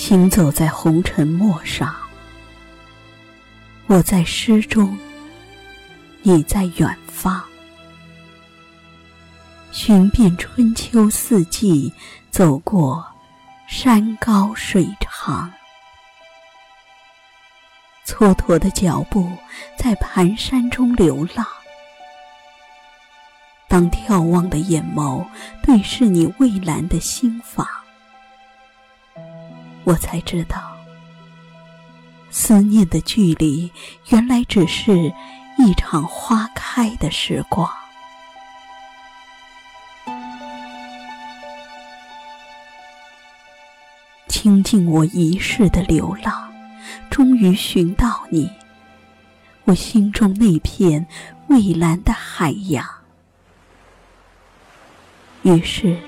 行走在红尘陌上，我在诗中，你在远方，寻遍春秋四季，走过山高水长，蹉跎的脚步在蹒跚中流浪。当眺望的眼眸对视你蔚蓝的心房。我才知道，思念的距离，原来只是一场花开的时光。倾尽我一世的流浪，终于寻到你，我心中那片蔚蓝的海洋。于是，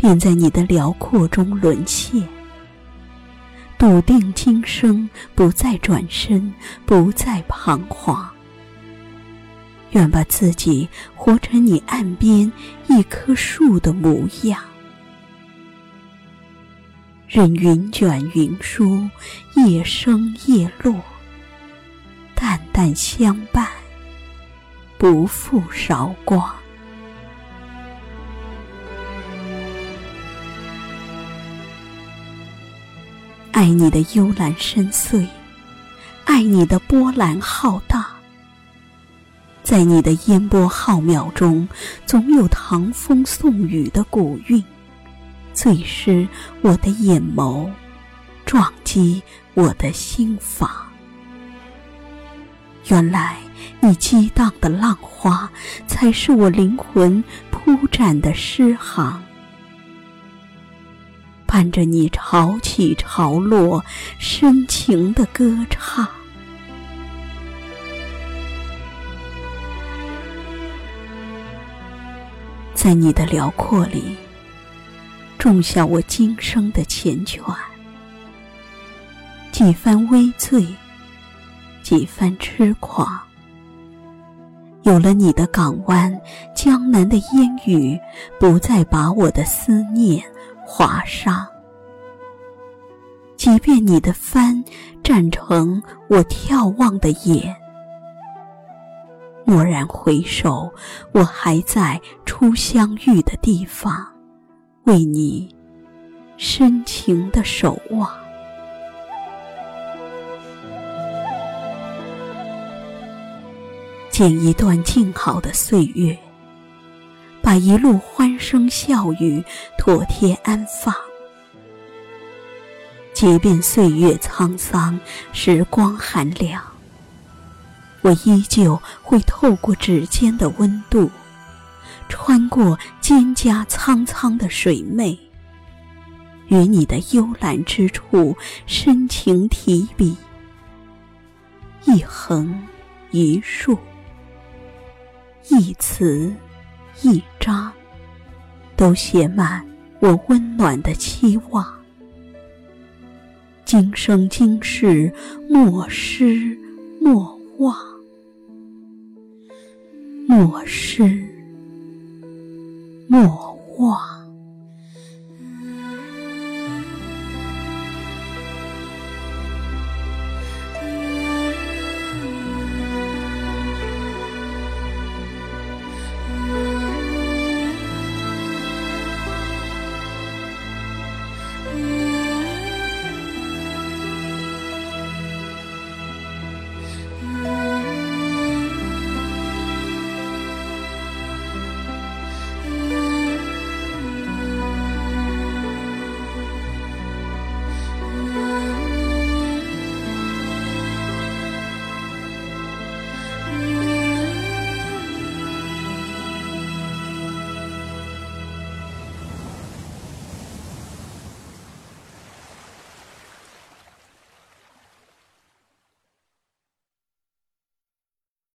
便在你的辽阔中沦陷，笃定今生不再转身，不再彷徨。愿把自己活成你岸边一棵树的模样，任云卷云舒，夜升夜落，淡淡相伴，不负韶光。爱你的幽兰深邃，爱你的波澜浩大。在你的烟波浩渺中，总有唐风宋雨的古韵，醉湿我的眼眸，撞击我的心房。原来你激荡的浪花，才是我灵魂铺展的诗行。伴着你潮起潮落，深情的歌唱，在你的辽阔里，种下我今生的缱绻。几番微醉，几番痴狂。有了你的港湾，江南的烟雨不再把我的思念。华沙，即便你的帆站成我眺望的眼，蓦然回首，我还在初相遇的地方，为你深情的守望。剪一段静好的岁月。把一路欢声笑语妥帖安放，即便岁月沧桑，时光寒凉，我依旧会透过指尖的温度，穿过蒹葭苍苍的水媚，与你的幽兰之处深情提笔，一横一竖，一词。一章都写满我温暖的期望。今生今世莫失莫忘。莫失莫忘。